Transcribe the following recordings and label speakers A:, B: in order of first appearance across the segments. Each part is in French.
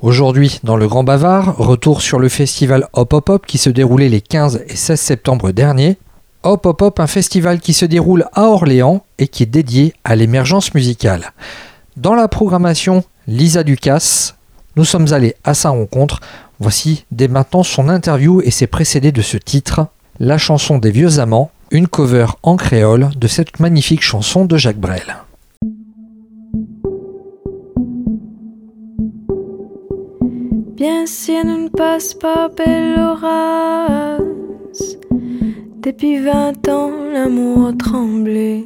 A: Aujourd'hui, dans le Grand Bavard, retour sur le festival Hop Hop Hop qui se déroulait les 15 et 16 septembre dernier. Hop Hop Hop, un festival qui se déroule à Orléans et qui est dédié à l'émergence musicale. Dans la programmation, Lisa Ducasse, nous sommes allés à sa rencontre. Voici dès maintenant son interview et ses précédés de ce titre, La chanson des vieux amants, une cover en créole de cette magnifique chanson de Jacques Brel.
B: Bien si elle ne passe pas belle depuis vingt ans l'amour tremblait.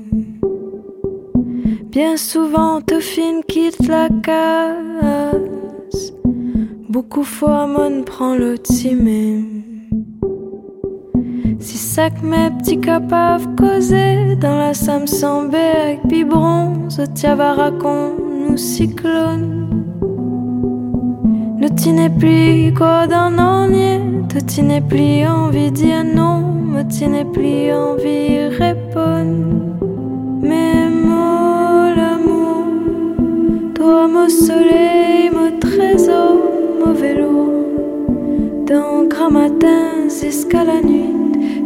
B: Bien souvent fine quitte la case. Beaucoup fois mon prend le timé. Si ça que mes petits capables causer dans la Samson avec biberon, ce tiava raconte nous cyclone. Ne t'y plus quoi d'un enier, te t'y plus envie dire non, me t'y plus envie répondre. Mais moi l'amour, toi mon soleil, mon trésor, mon vélo. Dans grand matin jusqu'à la nuit,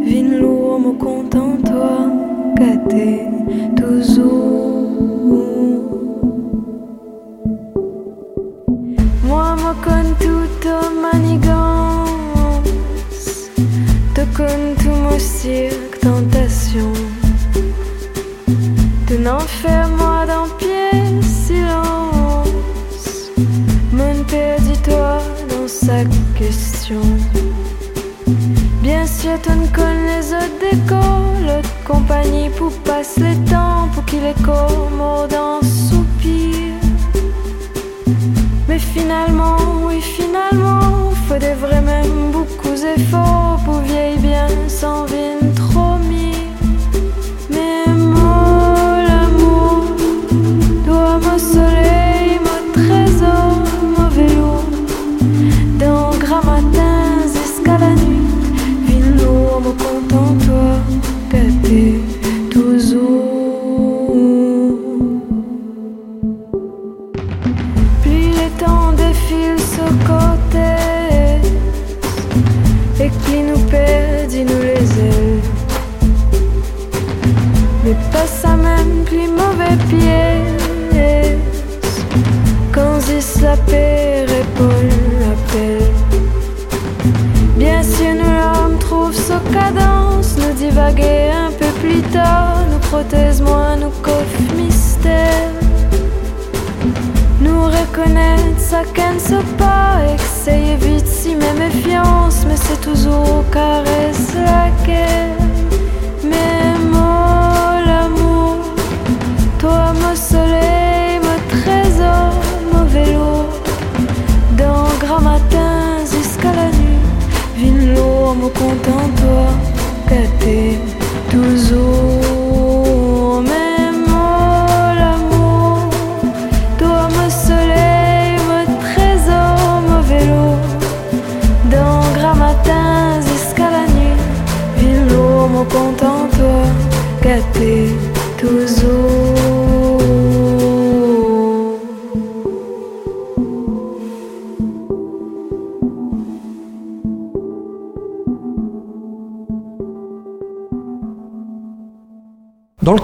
B: vine lourd, me content toi, gâté toujours.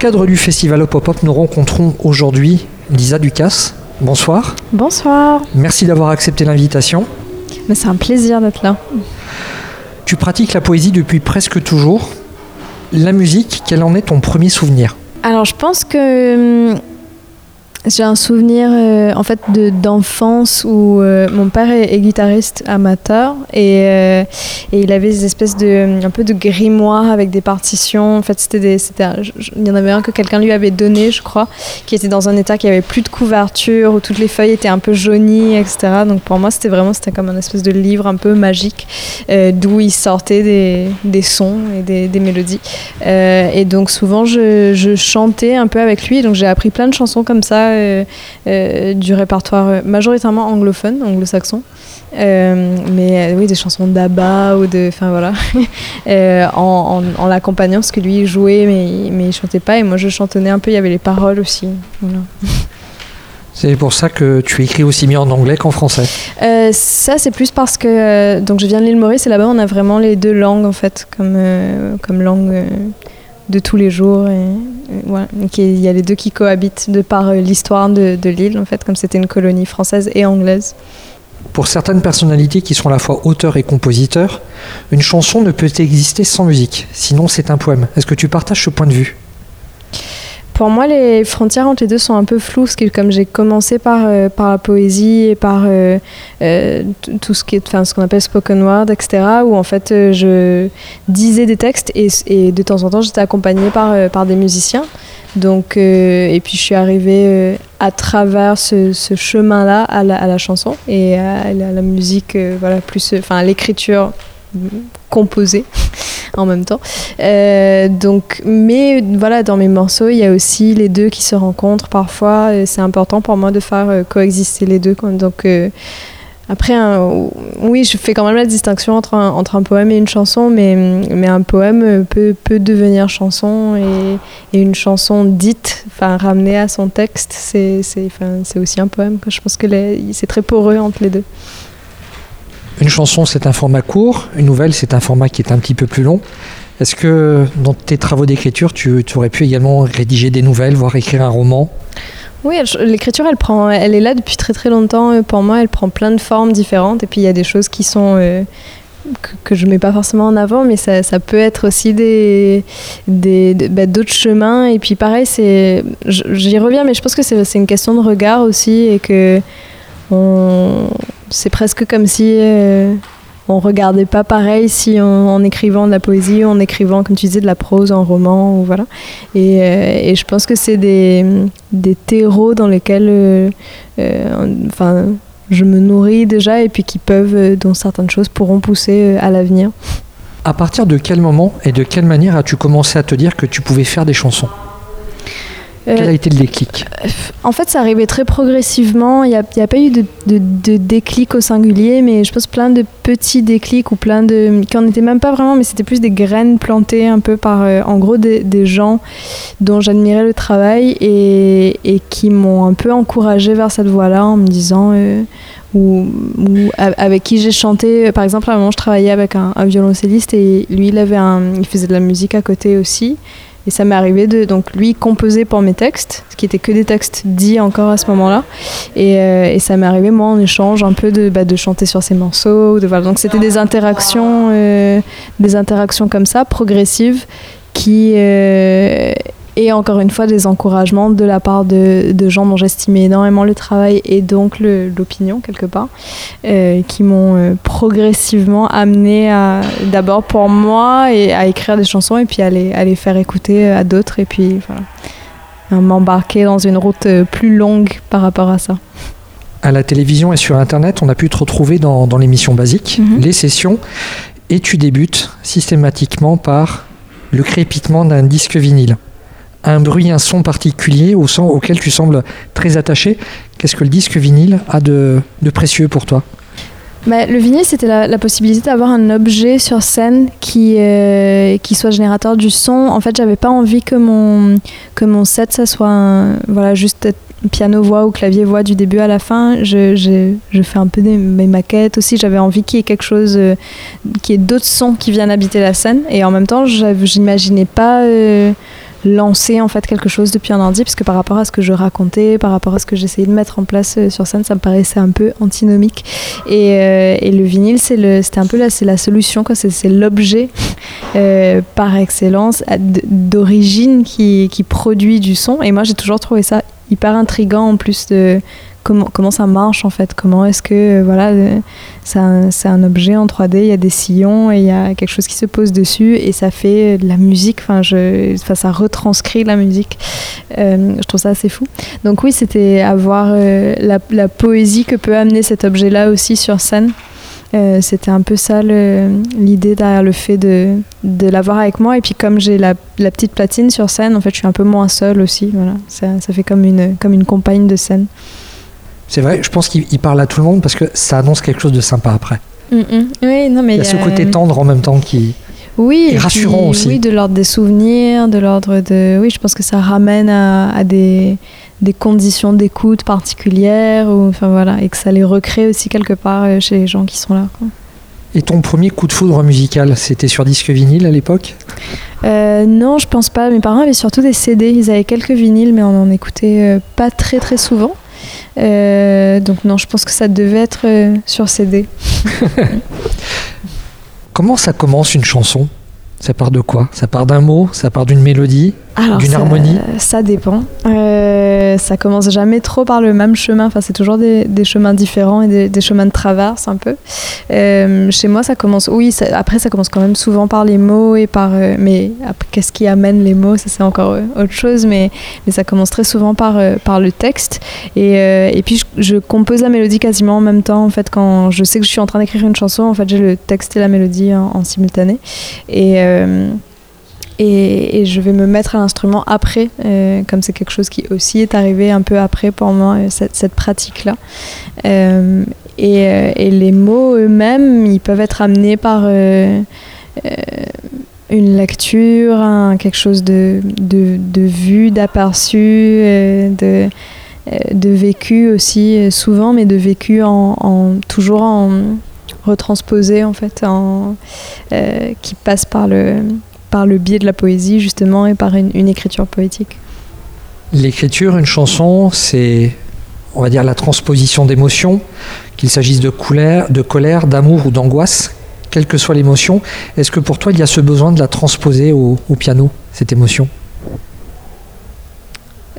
A: Cadre du festival Hop Hop Hop, nous rencontrons aujourd'hui Lisa Ducasse. Bonsoir.
C: Bonsoir.
A: Merci d'avoir accepté l'invitation.
C: Mais c'est un plaisir d'être là.
A: Tu pratiques la poésie depuis presque toujours. La musique, quel en est ton premier souvenir?
C: Alors je pense que hum, j'ai un souvenir euh, en fait d'enfance où euh, mon père est, guitariste amateur et, euh, et, il avait des espèces de un peu de grimoires avec des partitions. En fait, c'était des, il y en avait un que quelqu'un lui avait donné, je crois, qui était dans un état qui avait plus de couverture où toutes les feuilles étaient un peu jaunies, etc. Donc pour moi, c'était vraiment c'était comme un espèce de livre un peu magique d'où il sortait des, des, sons et des, des mélodies. et donc souvent, je, je chantais un peu avec lui. Donc j'ai appris plein de chansons comme ça du répertoire majoritairement anglophone, anglo-saxon. mais oui, des chansons d'Abba ou de. Enfin voilà. en, en, l'accompagnant, parce que lui il jouait, mais, mais il chantait pas. Et moi je chantonnais un peu, il y avait les paroles aussi. Voilà.
A: C'est pour ça que tu écris aussi bien en anglais qu'en français
C: euh, Ça, c'est plus parce que euh, donc je viens de l'île Maurice et là-bas, on a vraiment les deux langues en fait, comme, euh, comme langue de tous les jours. Et, voilà. il y a les deux qui cohabitent de par l'histoire de, de l'île en fait, comme c'était une colonie française et anglaise.
A: Pour certaines personnalités qui sont à la fois auteurs et compositeurs, une chanson ne peut exister sans musique, sinon c'est un poème. Est-ce que tu partages ce point de vue?
C: Pour moi, les frontières entre les deux sont un peu floues, parce que comme j'ai commencé par, euh, par la poésie et par euh, euh, tout ce qu'on appelle spoken word, etc., où en fait je disais des textes et, de temps en temps j'étais accompagnée par, par des musiciens. Donc, et puis je suis arrivée à travers ce, chemin-là à la, chanson et à la musique, voilà, plus, enfin, à l'écriture composée en même temps. Euh, donc, mais voilà, dans mes morceaux, il y a aussi les deux qui se rencontrent parfois. C'est important pour moi de faire euh, coexister les deux. Donc, euh, après, oui, je fais quand même la distinction entre un, entre un poème et une chanson, mais, mais un poème peut, peut devenir chanson et, et une chanson dite, enfin ramenée à son texte, c'est aussi un poème. Je pense que c'est très poreux entre les deux.
A: Une chanson, c'est un format court, une nouvelle, c'est un format qui est un petit peu plus long. Est-ce que dans tes travaux d'écriture, tu, aurais pu également rédiger des nouvelles, voire écrire un roman?
C: Oui, l'écriture, elle prend, elle est là depuis très très longtemps. Euh, pour moi, elle prend plein de formes différentes. Et puis il y a des choses qui sont euh, que, je je mets pas forcément en avant, mais ça, ça peut être aussi des, des, bah, d'autres chemins. Et puis pareil, c'est, j'y reviens, mais je pense que c'est, c'est une question de regard aussi et que on, c'est presque comme si euh, on regardait pas pareil si en écrivant de la poésie, en écrivant, comme tu disais, de la prose, en roman, ou voilà. Et, euh, je pense que c'est des, des terreaux dans lesquels, euh, enfin, je me nourris déjà, et puis qui peuvent, dont certaines choses pourront pousser à l'avenir.
A: À partir de quel moment et de quelle manière as-tu commencé à te dire que tu pouvais faire des chansons? Quel a euh, été le déclic
C: En fait, ça arrivait très progressivement. Il n'y a, a, pas eu de, de, déclic au singulier, mais je pense plein de petits déclics ou plein de. qui n'en étaient même pas vraiment, mais c'était plus des graines plantées un peu par, euh, en gros, des, des gens dont j'admirais le travail et, et qui m'ont un peu encouragé vers cette voie-là en me disant. Euh, ou, avec qui j'ai chanté. Par exemple, à un moment, je travaillais avec un, un violoncelliste et lui, il, avait un, il faisait de la musique à côté aussi. Et ça m'est arrivé de donc lui composer pour mes textes, ce qui était que des textes dits encore à ce moment-là. Et, euh, ça m'est arrivé moi en échange un peu de, bah, chanter sur ses morceaux. Donc c'était des interactions, euh, des interactions comme ça, progressives, qui euh, et encore une fois des encouragements de la part de, de gens dont j'estimais énormément le travail et donc l'opinion quelque part, euh, qui m'ont euh, progressivement amené à d'abord pour moi et à écrire des chansons et puis à les, à les faire écouter à d'autres et puis voilà, à m'embarquer dans une route euh, plus longue par rapport à ça.
A: À la télévision et sur Internet, on a pu te retrouver dans, dans l'émission basique, mhm. les sessions, et tu débutes systématiquement par le crépitement d'un disque vinyle un bruit, un son particulier au son auquel tu sembles très attaché. Qu'est-ce que le disque vinyle a de, précieux pour toi?
C: Bah, le vinyle, c'était la, possibilité d'avoir un objet sur scène qui, euh, qui soit générateur du son. En fait, j'avais pas envie que mon, que mon set, ça soit voilà, juste piano-voix ou clavier-voix du début à la fin. Je, je, fais un peu mes maquettes aussi. J'avais envie qu'il y ait quelque chose, euh, qu'il y ait d'autres sons qui viennent habiter la scène. Et en même temps, j'imaginais pas. Euh, lancer en fait quelque chose depuis un ordi parce que par rapport à ce que je racontais, par rapport à ce que j'essayais de mettre en place euh, sur scène, ça me paraissait un peu antinomique. Et, euh, et le vinyle, c'était un peu là, c'est la solution, quoi. C'est, l'objet euh, par excellence d'origine qui, qui produit du son. Et moi, j'ai toujours trouvé ça hyper intrigant en plus de comment, ça marche en fait, comment est-ce que voilà, c'est un, objet en 3D, il y a des sillons et il y a quelque chose qui se pose dessus et ça fait de la musique, enfin, ça retranscrit la musique. Euh, je trouve ça assez fou. Donc oui, c'était avoir euh, la, poésie que peut amener cet objet-là aussi sur scène. Euh, c'était un peu ça l'idée derrière le fait de, de l'avoir avec moi. Et puis comme j'ai la, la, petite platine sur scène, en fait, je suis un peu moins seule aussi. Voilà. Ça, ça fait comme une, comme une compagne de scène.
A: C'est vrai, je pense qu'il parle à tout le monde parce que ça annonce quelque chose de sympa après.
C: Mm, mm. Oui, non, mais
A: il y a ce côté tendre en même temps qui
C: oui,
A: est rassurant aussi.
C: Oui, de l'ordre des souvenirs, de l'ordre de. Oui, je pense que ça ramène à, à des, des conditions d'écoute particulières, ou, enfin voilà, et que ça les recrée aussi quelque part euh, chez les gens qui sont là.
A: Et ton premier coup de foudre musical, c'était sur disque vinyle à l'époque?
C: Euh, Non, je pense pas. Mes parents avaient surtout des CD. Ils avaient quelques vinyles, mais on en écoutait euh, pas très très souvent. Donc non, je pense que ça devait être sur CD.
A: Comment ça commence une chanson? Ça part de quoi? Ça part d'un mot? Ça part d'une mélodie? D'une harmonie?
C: Ça dépend. Euh, ça commence jamais trop par le même chemin. Enfin, c'est toujours des, chemins différents et des, chemins de traverse un peu. Euh, chez moi, ça commence. Oui, après, ça commence quand même souvent par les mots et par. Euh, mais qu'est-ce qui amène les mots Ça, c'est encore autre chose. Mais, mais ça commence très souvent par, par le texte. Et, et puis, je, compose la mélodie quasiment en même temps. En fait, quand je sais que je suis en train d'écrire une chanson, en fait, j'ai le texte et la mélodie en, en simultané. Et et, je vais me mettre à l'instrument après, euh, comme c'est quelque chose qui aussi est arrivé un peu après pour moi, euh, cette, pratique-là. Euh, et, les mots eux-mêmes, ils peuvent être amenés par une lecture, quelque chose de, de, vu, d'aperçu, de, de vécu aussi, souvent, mais de vécu en, toujours en retransposé en fait, en, qui passe par le par le biais de la poésie justement et par une, écriture poétique.
A: L'écriture, une chanson, c'est, on va dire, la transposition d'émotions, qu'il s'agisse de, colère, de colère, d'amour ou d'angoisse, quelle que soit l'émotion. Est-ce que pour toi, il y a ce besoin de la transposer au piano, cette émotion?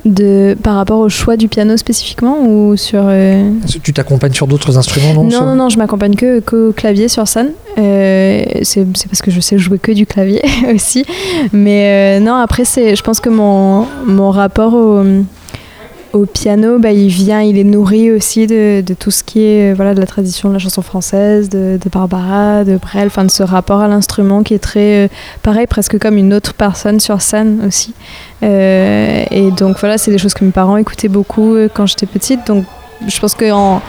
C: De, par rapport au choix du piano spécifiquement ou sur euh,
A: Tu t'accompagnes sur d'autres instruments non
C: Non, non, non, je m'accompagne que qu'au clavier sur scène. Euh, c'est parce que je sais jouer que du clavier aussi. Mais euh, non, après, je pense que mon, mon rapport au, au piano, bah, il vient, il est nourri aussi de, tout ce qui est voilà, de la tradition de la chanson française, de, Barbara, de Brel, enfin de ce rapport à l'instrument qui est très euh, pareil, presque comme une autre personne sur scène aussi. Euh, et donc voilà, c'est des choses que mes parents écoutaient beaucoup euh, quand j'étais petite. Donc je pense qu'en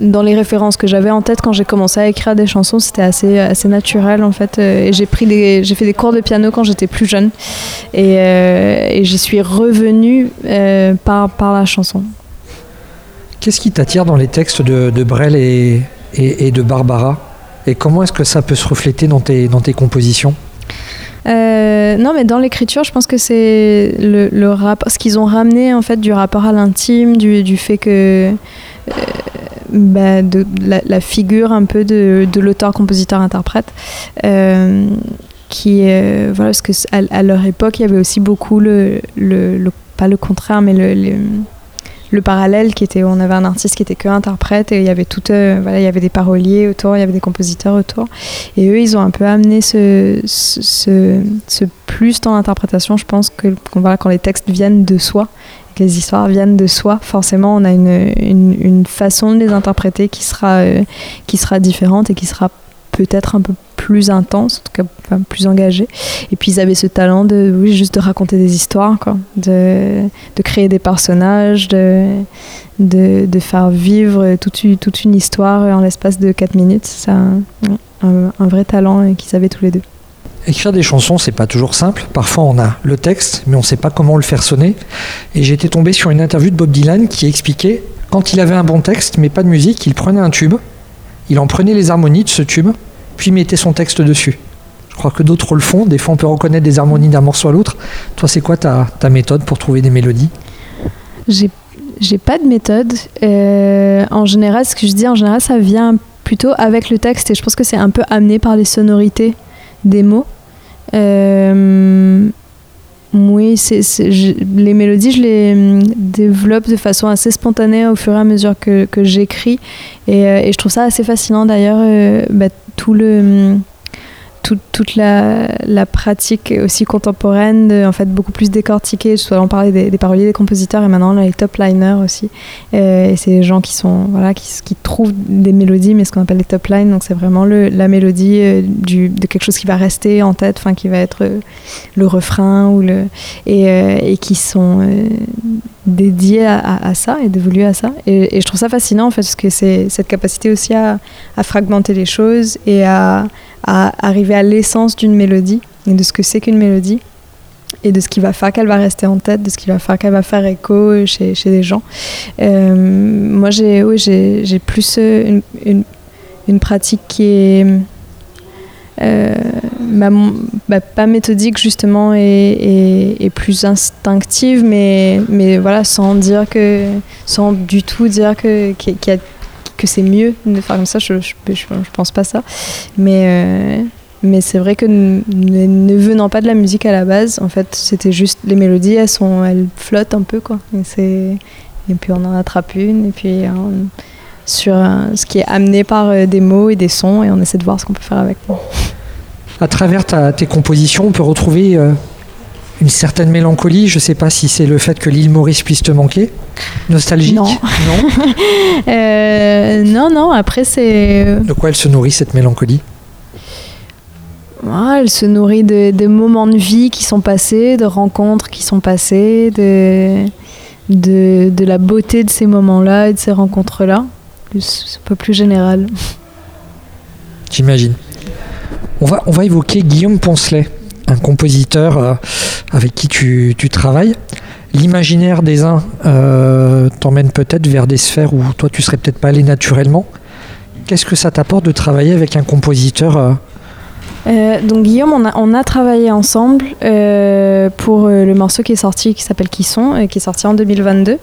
C: dans les références que j'avais en tête quand j'ai commencé à écrire des chansons, c'était assez, assez naturel en fait. Euh, et j'ai pris des, j'ai fait des cours de piano quand j'étais plus jeune, et, euh, et j'y suis revenue euh, par, par la chanson.
A: Qu'est-ce qui t'attire dans les textes de, de Brel et, et, de Barbara? Et comment est-ce que ça peut se refléter dans tes, dans tes compositions?
C: Non, mais dans l'écriture, je pense que c'est le, le rapport, ce qu'ils ont ramené en fait du rapport à l'intime, du, du fait que bah, de la, figure un peu de, de l'auteur, compositeur, interprète. Euh, qui euh, voilà parce que à, leur époque il y avait aussi beaucoup le, le, pas le contraire mais le, le, parallèle qui était on avait un artiste qui était que interprète et il y avait tout euh, voilà il y avait des paroliers autour il y avait des compositeurs autour et eux ils ont un peu amené ce, ce, plus dans l'interprétation je pense que voilà, quand les textes viennent de soi les histoires viennent de soi, forcément, on a une, une, façon de les interpréter qui sera, euh, qui sera différente et qui sera peut-être un peu plus intense, en tout cas plus engagée. Et puis ils avaient ce talent de, oui, juste de raconter des histoires, quoi, de, de créer des personnages, de, de, faire vivre toute, toute une histoire en l'espace de 4 minutes. C'est un, un, vrai talent qu'ils avaient tous les deux.
A: Écrire des chansons, c'est pas toujours simple. Parfois, on a le texte, mais on sait pas comment le faire sonner. Et j'étais tombé sur une interview de Bob Dylan qui expliquait quand il avait un bon texte, mais pas de musique, il prenait un tube, il en prenait les harmonies de ce tube, puis mettait son texte dessus. Je crois que d'autres le font. Des fois, on peut reconnaître des harmonies d'un morceau à l'autre. Toi, c'est quoi ta, méthode pour trouver des mélodies?
C: J'ai j'ai pas de méthode. Euh, en général, ce que je dis, en général, ça vient plutôt avec le texte et je pense que c'est un peu amené par les sonorités des mots. Euh, oui, c'est, les mélodies, je les hum, développe de façon assez spontanée au fur et à mesure que, j'écris. Et, euh, et, je trouve ça assez fascinant d'ailleurs, euh, bah, tout le hum, toute la, la, pratique aussi contemporaine, en fait beaucoup plus décortiquée. Soit on parlait des, paroliers, des compositeurs, et maintenant les top liners aussi. Euh, et c'est des gens qui sont voilà qui, qui, trouvent des mélodies, mais ce qu'on appelle les top lines. Donc c'est vraiment le, la mélodie euh, du, de quelque chose qui va rester en tête, enfin qui va être le refrain ou le et, et qui sont dédiés à, ça et dévolus à ça. Et, et, je trouve ça fascinant en fait parce que c'est cette capacité aussi à, à fragmenter les choses et à à arriver à l'essence d'une mélodie et de ce que c'est qu'une mélodie et de ce qui va faire qu'elle va rester en tête, de ce qui va faire qu'elle va faire écho chez, chez des gens. Euh, moi, j'ai oui, plus une, une, une, pratique qui est euh, bah, pas méthodique justement et, et, et, plus instinctive, mais, mais voilà, sans dire que, sans du tout dire que, qu'il y a que c'est mieux de faire comme ça, je, je, je, pense pas ça. Mais, euh, mais c'est vrai que ne, venant pas de la musique à la base, en fait, c'était juste les mélodies, elles, sont, elles flottent un peu, quoi. Et, puis on en attrape une, et puis sur ce qui est amené par euh, des mots et des sons, et on essaie de voir ce qu'on peut faire avec.
A: À travers tes compositions, on peut retrouver euh, une certaine mélancolie. Je ne sais pas si c'est le fait que l'île Maurice puisse te manquer. Nostalgique
C: Non.
A: Non,
C: euh, non, non, après c'est...
A: Euh, de quoi elle se nourrit cette mélancolie?
C: Ah, Elle se nourrit de, moments de vie qui sont passés, de rencontres qui sont passées, de, de, de la beauté de ces moments-là et de ces rencontres-là. C'est un peu plus général.
A: J'imagine. On va, on va évoquer Guillaume Poncelet un compositeur euh, avec qui tu, travailles. L'imaginaire des uns euh, t'emmène peut-être vers des sphères où toi tu serais peut-être pas allé naturellement. Qu'est-ce que ça t'apporte de travailler avec un compositeur euh,
C: donc Guillaume, on a, travaillé ensemble euh, pour euh, le morceau qui est sorti, qui s'appelle Qui sont, qui est sorti en 2022.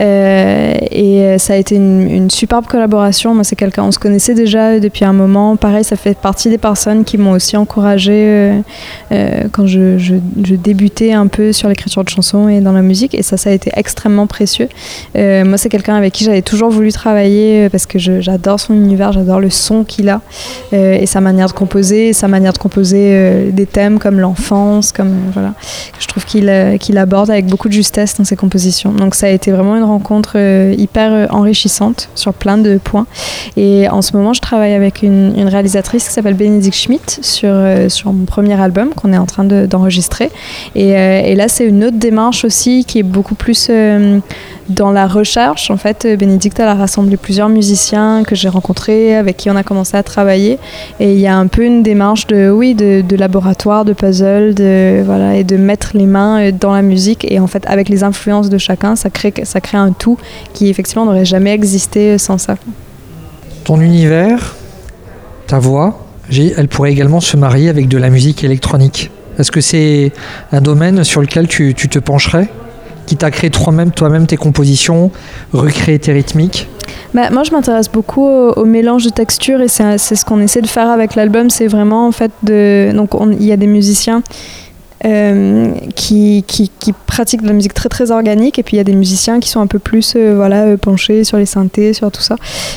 C: Euh, et ça a été une, superbe collaboration. Moi, c'est quelqu'un, on se connaissait déjà depuis un moment. Pareil, ça fait partie des personnes qui m'ont aussi encouragé quand je, je, je, débutais un peu sur l'écriture de chansons et dans la musique. Et ça, ça a été extrêmement précieux. moi, c'est quelqu'un avec qui j'avais toujours voulu travailler parce que j'adore son univers, j'adore le son qu'il a et sa manière de composer, sa manière de composer euh, des thèmes comme l'enfance, comme voilà. Je trouve qu'il euh, qu'il aborde avec beaucoup de justesse dans ses compositions. Donc ça a été vraiment une rencontre euh, hyper enrichissante sur plein de points. Et en ce moment, je travaille avec une, réalisatrice qui s'appelle Bénédicte Schmidt sur sur mon premier album qu'on est en train d'enregistrer. De, et, et, là, c'est une autre démarche aussi qui est beaucoup plus dans la recherche, en fait, Bénédicte, a rassemblé plusieurs musiciens que j'ai rencontrés, avec qui on a commencé à travailler. Et il y a un peu une démarche de, oui, de, laboratoire, de puzzle, de, voilà, et de mettre les mains euh, dans la musique. Et en fait, avec les influences de chacun, ça crée, ça crée un tout qui, effectivement, n'aurait jamais existé sans ça.
A: Ton univers, ta voix, elle pourrait également se marier avec de la musique électronique. Est-ce que c'est un domaine sur lequel tu te pencherais? Qui t'a créé toi-même toi-même tes compositions, recréé tes rythmiques
C: bah, moi, je m'intéresse beaucoup au, au, mélange de textures et c'est ce qu'on essaie de faire avec l'album. C'est vraiment en fait de donc il y a des musiciens euh, qui, qui, pratiquent de la musique très très organique et puis il y a des musiciens qui sont un peu plus euh, voilà, euh, penchés sur les synthés, sur tout ça.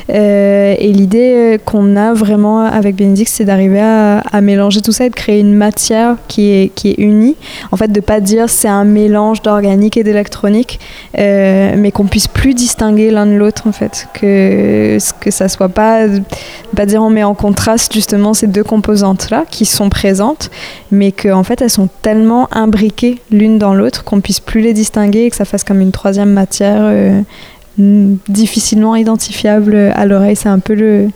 C: Et l'idée qu'on a vraiment avec Benedict, c'est d'arriver à, mélanger tout ça et de créer une matière qui est, qui est unie. En fait, de pas dire c'est un mélange d'organique et d'électronique, mais qu'on puisse plus distinguer l'un de l'autre en fait. Que, que ça soit pas, pas dire on met en contraste justement ces deux composantes-là qui sont présentes, mais qu'en en fait elles sont tellement tellement imbriquées l'une dans l'autre qu'on puisse plus les distinguer et que ça fasse comme une troisième matière euh, difficilement identifiable à l'oreille. C'est un peu le,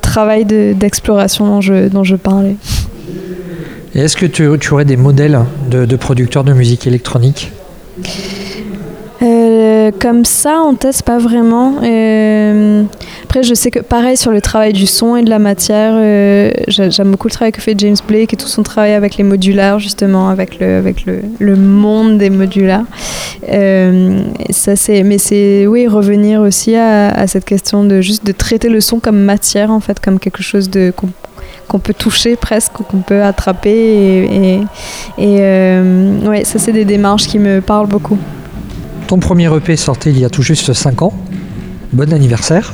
C: travail d'exploration de, dont, je, dont je parlais.
A: Est-ce que tu, aurais des modèles de producteurs de musique électronique?
C: Euh, comme ça, on teste pas vraiment. Euh, après, je sais que pareil sur le travail du son et de la matière, euh, j'aime beaucoup le travail que fait James Blake et tout son travail avec les modulaires, justement, avec le, monde des modulaires. Euh, ça, c'est, mais c'est, oui, revenir aussi à, cette question de juste de traiter le son comme matière, en fait, comme quelque chose qu'on peut toucher presque, qu'on peut attraper. Et, et, et ouais, ça, c'est des démarches qui me parlent beaucoup.
A: Ton premier EP sortait il y a tout juste 5 ans. Bon anniversaire.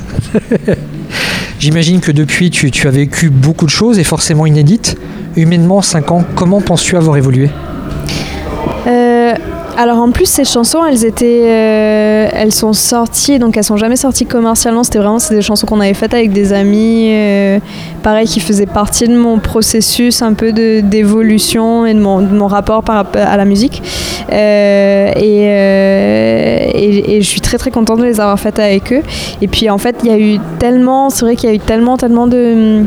A: J'imagine que depuis, tu, as vécu beaucoup de choses et forcément inédites. humainement, 5 ans, comment penses-tu avoir évolué?
C: Euh, alors en plus ces chansons elles étaient euh, elles sont sorties donc elles sont jamais sorties commercialement. C'était vraiment c'est des chansons qu'on avait faites avec des amis euh, pareil qui faisaient partie de mon processus un peu de d'évolution et de mon, mon rapport à la musique. Euh, et, et, et je suis très très contente de les avoir faites avec eux. Et puis en fait il y a eu tellement c'est vrai qu'il y a eu tellement tellement de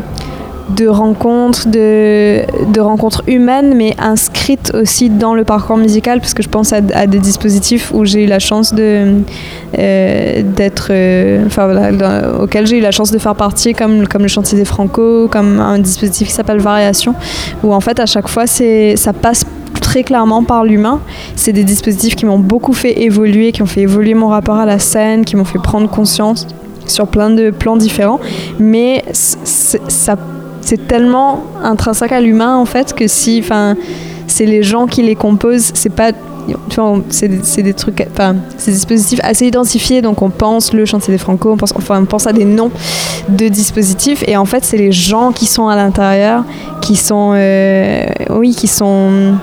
C: de rencontres, de, de rencontres humaines, mais inscrites aussi dans le parcours musical, parce que je pense à, des dispositifs où j'ai eu la chance de euh, d'être, euh, enfin voilà, auquel j'ai eu la chance de faire partie, comme comme le chantier des Franco, comme un dispositif qui s'appelle Variation, où en fait à chaque fois c'est ça passe très clairement par l'humain. C'est des dispositifs qui m'ont beaucoup fait évoluer, qui ont fait évoluer mon rapport à la scène, qui m'ont fait prendre conscience sur plein de plans différents, mais ça c'est tellement intrinsèque à l'humain en fait que si enfin c'est les gens qui les composent c'est pas c'est des trucs enfin c'est des dispositifs assez identifiés. Donc on pense le chantier des franco on pense enfin on pense à des noms de dispositifs. Et en fait c'est les gens qui sont à l'intérieur qui sont euh, oui qui sont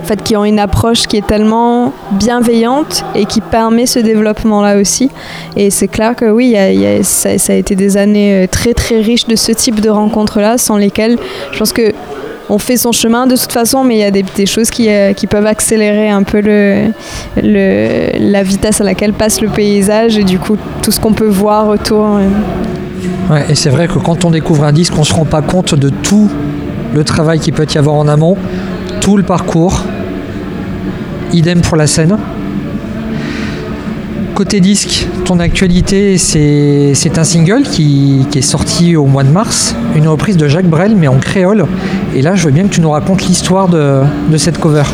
C: en fait, qui ont une approche qui est tellement bienveillante et qui permet ce développement-là aussi. Et c'est clair que oui, ça, a été des années euh, très très riches de ce type de rencontres-là, sans lesquelles je pense que on fait son chemin de toute façon, mais il y a des, choses qui, euh, qui peuvent accélérer un peu la vitesse à laquelle passe le paysage et du coup tout ce qu'on peut voir autour. euh.
A: Ouais, et c'est vrai que quand on découvre un disque, on se rend pas compte de tout le travail qu'il peut y avoir en amont, tout le parcours. Idem pour la scène. Côté disque, ton actualité, c'est un single qui, est sorti au mois de mars, une reprise de Jacques Brel, mais en créole. Et là, je veux bien que tu nous racontes l'histoire de cette cover.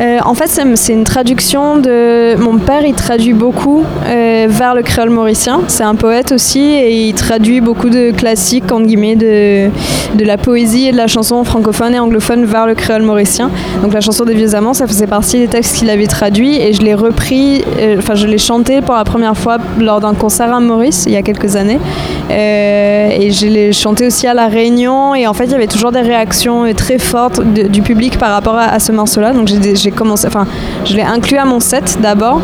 C: Euh, en fait, c'est une traduction de. Mon père, il traduit beaucoup euh, vers le créole mauricien. C'est un poète aussi et il traduit beaucoup de classiques, entre guillemets, de, la poésie et de la chanson francophone et anglophone vers le créole mauricien. Donc la chanson des Vieux Amants, ça faisait partie des textes qu'il avait traduits et je l'ai repris, euh, enfin, je l'ai chanté pour la première fois lors d'un concert à Maurice il y a quelques années. Et je l'ai chanté aussi à La Réunion et en fait, il y avait toujours des réactions très fortes du public par rapport à, à ce morceau-là. Donc j'ai j'ai commencé, enfin, je l'ai inclus à mon set d'abord.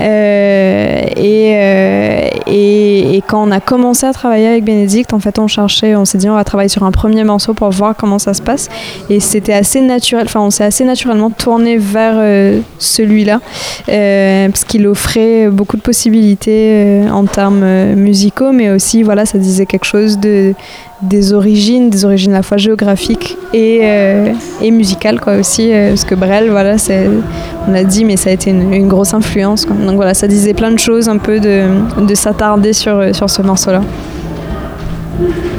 C: Euh, et, euh, et, et quand on a commencé à travailler avec Bénédicte, en fait, on cherchait, on s'est dit, on va travailler sur un premier morceau pour voir comment ça se passe. Et c'était assez naturel, enfin, on s'est assez naturellement tourné vers euh, celui-là, parce qu'il offrait beaucoup de possibilités en termes musicaux, mais aussi, voilà, ça disait quelque chose de des origines, des origines à la fois géographiques et, euh, et musicales quoi aussi, euh, parce que Brel, voilà, on l'a dit, mais ça a été une, grosse influence. Donc voilà, ça disait plein de choses, un peu de, de s'attarder sur, euh, sur ce morceau-là.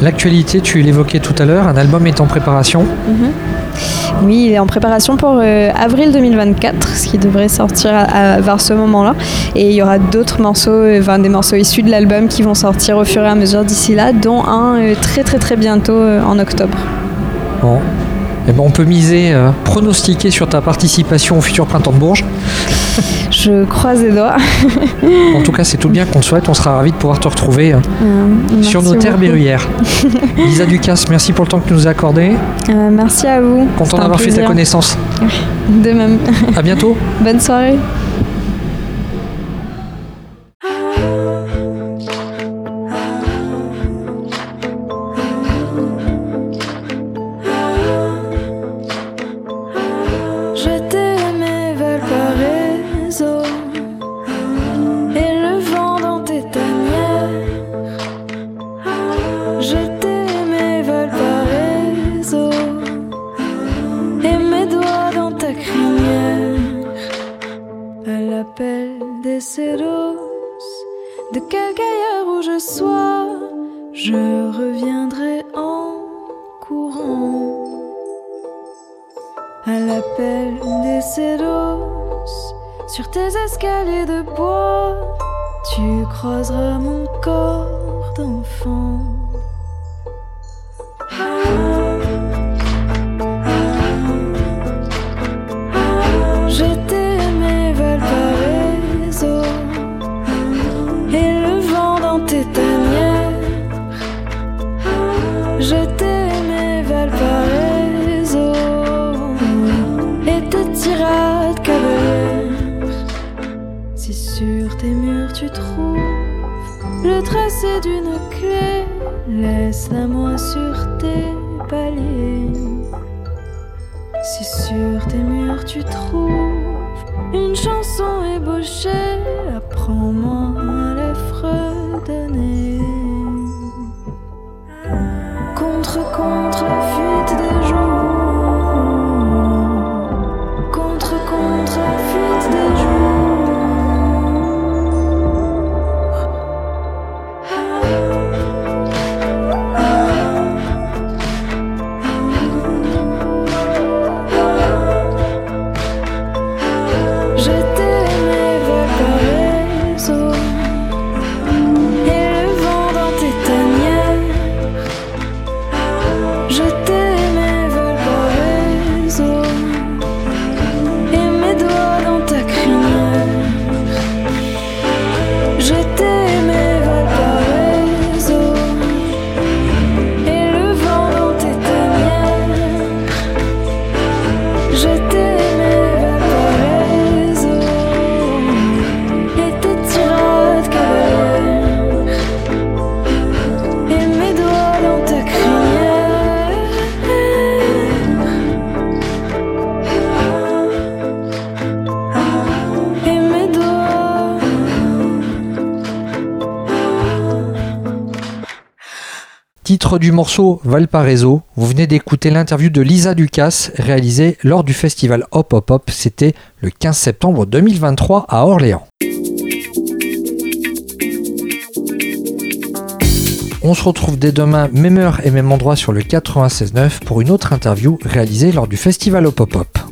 A: L'actualité, tu l'évoquais tout à l'heure, un album est en préparation.
C: Oui, il est en préparation pour euh, avril 2024, ce qui devrait sortir à- à- vers ce moment-là. Et il y aura d'autres morceaux, euh, enfin, des morceaux issus de l'album qui vont sortir au fur et à mesure d'ici là, dont un euh, très très très bientôt euh, en octobre.
A: Bon. Eh ben, on peut miser, pronostiquer sur ta participation au futur printemps de Bourges.
C: Je croise les doigts.
A: En tout cas, c'est tout bien qu'on te souhaite. On sera ravis de pouvoir te retrouver euh,
C: Euh,
A: sur nos terres berruyères. Lisa Ducasse, merci pour le temps que tu nous as accordé.
C: Euh, merci à vous.
A: Content d'avoir fait ta connaissance.
C: De même.
A: À bientôt.
C: Bonne soirée.
B: Tu croiseras mon corps d'enfant. D'une clé. Laisse-la moi sur tes paliers. Si sur tes murs tu trouves une chanson ébauchée, apprends-moi à les fredonner. Contre, contre, fuite des jours.
A: Du morceau Valparaiso, vous venez d'écouter l'interview de Lisa Ducasse réalisée lors du festival Hop Hop Hop, c'était le 15 septembre 2023 à Orléans. On se retrouve dès demain, même heure et même endroit sur le 96.9 pour une autre interview réalisée lors du festival Hop Hop Hop.